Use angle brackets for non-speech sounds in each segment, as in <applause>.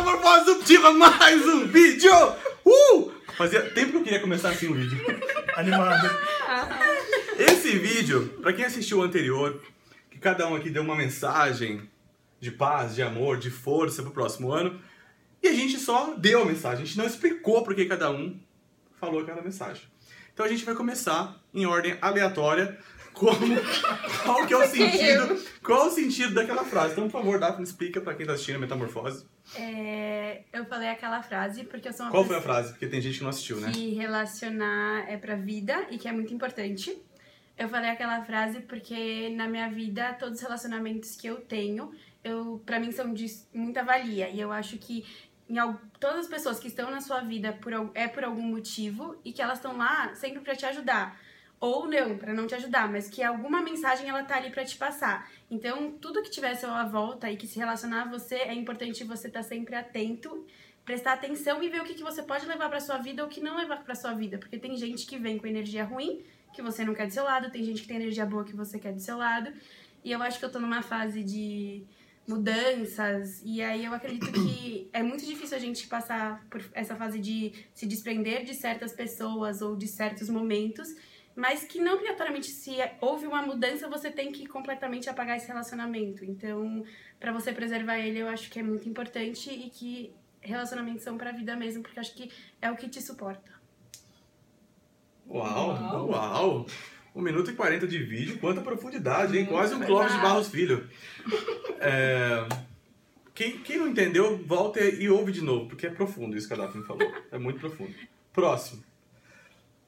Metamorfose Subtiva, mais um vídeo! Uh! Fazia tempo que eu queria começar assim o vídeo. <laughs> Animado. Esse vídeo, pra quem assistiu o anterior, que cada um aqui deu uma mensagem de paz, de amor, de força pro próximo ano, e a gente só deu a mensagem, a gente não explicou por que cada um falou aquela mensagem. Então a gente vai começar em ordem aleatória, como qual que é o sentido, qual é o sentido daquela frase. Então, por favor, Daphne, explica pra quem tá assistindo a Metamorfose. É, eu falei aquela frase porque eu sou uma Qual foi a frase? Porque tem gente que não assistiu, né? que relacionar é pra vida e que é muito importante. Eu falei aquela frase porque na minha vida todos os relacionamentos que eu tenho, eu para mim são de muita valia e eu acho que em todas as pessoas que estão na sua vida por, é por algum motivo e que elas estão lá sempre pra te ajudar. Ou não, pra não te ajudar, mas que alguma mensagem ela tá ali pra te passar. Então, tudo que tiver à sua volta e que se relacionar a você, é importante você estar sempre atento, prestar atenção e ver o que, que você pode levar pra sua vida ou o que não levar pra sua vida. Porque tem gente que vem com energia ruim, que você não quer do seu lado, tem gente que tem energia boa que você quer do seu lado. E eu acho que eu tô numa fase de mudanças, e aí eu acredito que <coughs> é muito difícil a gente passar por essa fase de se desprender de certas pessoas ou de certos momentos, mas que não obrigatoriamente se houve uma mudança você tem que completamente apagar esse relacionamento. Então, pra você preservar ele, eu acho que é muito importante e que relacionamentos são pra vida mesmo, porque eu acho que é o que te suporta. Uau, Uau. uau! 1 minuto e 40 de vídeo, quanta profundidade, hein? Quase um Clóvis de legal. Barros Filho. É, Quem, quem não entendeu, volta e ouve de novo, porque é profundo isso que a Daphne falou. É muito profundo. Próximo.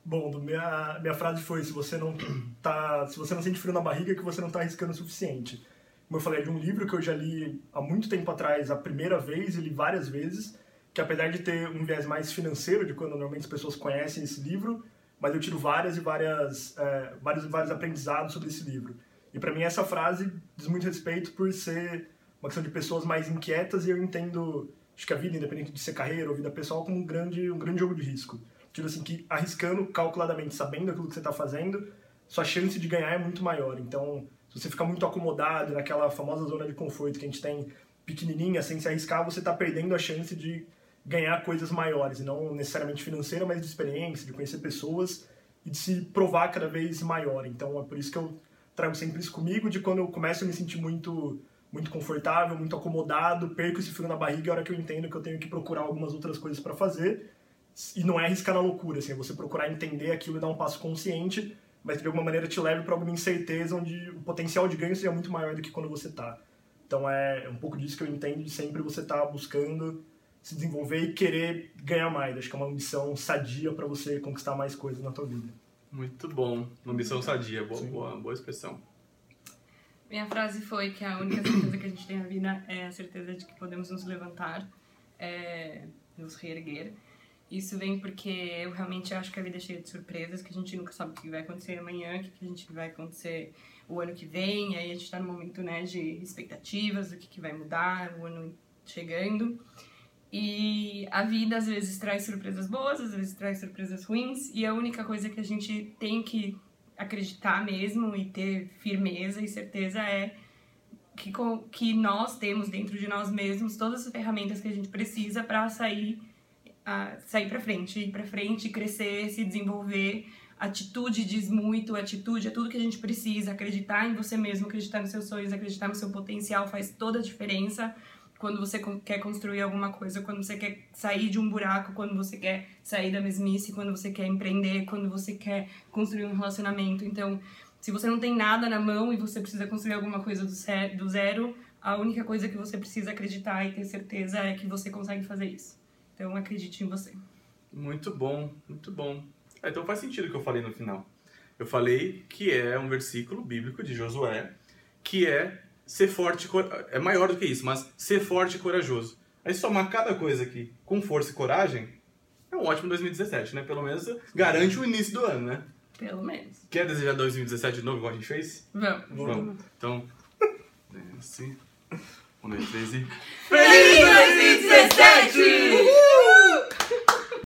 Bom, minha, minha frase foi: se você não tá, se você não sente frio na barriga, é que você não tá arriscando o suficiente. Como eu falei, é de um livro que eu já li há muito tempo atrás, a primeira vez, e li várias vezes, que apesar de ter um viés mais financeiro, de quando normalmente as pessoas conhecem esse livro, mas eu tiro várias e várias, é, vários, vários aprendizados sobre esse livro. E para mim essa frase diz muito respeito por ser uma questão de pessoas mais inquietas e eu entendo, acho que a vida, independente de ser carreira ou vida pessoal, como um grande, um grande jogo de risco. Tipo assim, que arriscando calculadamente, sabendo aquilo que você está fazendo, sua chance de ganhar é muito maior. Então, se você ficar muito acomodado naquela famosa zona de conforto que a gente tem pequenininha, sem se arriscar, você está perdendo a chance de ganhar coisas maiores, não necessariamente financeira, mas de experiência, de conhecer pessoas e de se provar cada vez maior. Então, é por isso que eu trago sempre isso comigo, de quando eu começo a me sentir muito muito confortável, muito acomodado, perco esse frio na barriga, é a hora que eu entendo que eu tenho que procurar algumas outras coisas para fazer. E não é arriscar na loucura, assim, é você procurar entender aquilo e dar um passo consciente, mas que de alguma maneira te leve para alguma incerteza onde o potencial de ganho seja muito maior do que quando você tá. Então é um pouco disso que eu entendo de sempre você estar buscando se desenvolver e querer ganhar mais. Acho que é uma ambição sadia para você conquistar mais coisas na tua vida. Muito bom. Uma ambição sadia. Boa, Sim. boa, boa expressão. Minha frase foi que a única certeza que a gente tem na vida é a certeza de que podemos nos levantar, é, nos reerguer. Isso vem porque eu realmente acho que a vida é cheia de surpresas, que a gente nunca sabe o que vai acontecer amanhã, o que a gente vai acontecer o ano que vem, aí a gente tá num momento né, de expectativas do que, que vai mudar, o ano chegando. E a vida às vezes traz surpresas boas, às vezes traz surpresas ruins, e a única coisa que a gente tem que acreditar mesmo e ter firmeza e certeza é que, que nós temos dentro de nós mesmos todas as ferramentas que a gente precisa para sair a sair para frente, ir para frente, crescer, se desenvolver. Atitude diz muito, atitude é tudo que a gente precisa. Acreditar em você mesmo, acreditar nos seus sonhos, acreditar no seu potencial faz toda a diferença quando você quer construir alguma coisa, quando você quer sair de um buraco, quando você quer sair da mesmice, quando você quer empreender, quando você quer construir um relacionamento. Então, se você não tem nada na mão e você precisa construir alguma coisa do zero, a única coisa que você precisa acreditar e ter certeza é que você consegue fazer isso. Então, acredite em você. Muito bom, muito bom. É, então faz sentido o que eu falei no final. Eu falei que é um versículo bíblico de Josué, que é ser forte, é maior do que isso, mas ser forte e corajoso. Aí somar cada coisa aqui com força e coragem, é um ótimo 2017, né? Pelo menos garante o início do ano, né? Pelo menos. Quer desejar 2017 de novo, igual a gente fez? Vamos. Vamos. Então, <laughs> é assim. Um, dois, três e... Feliz 2017! Uhul!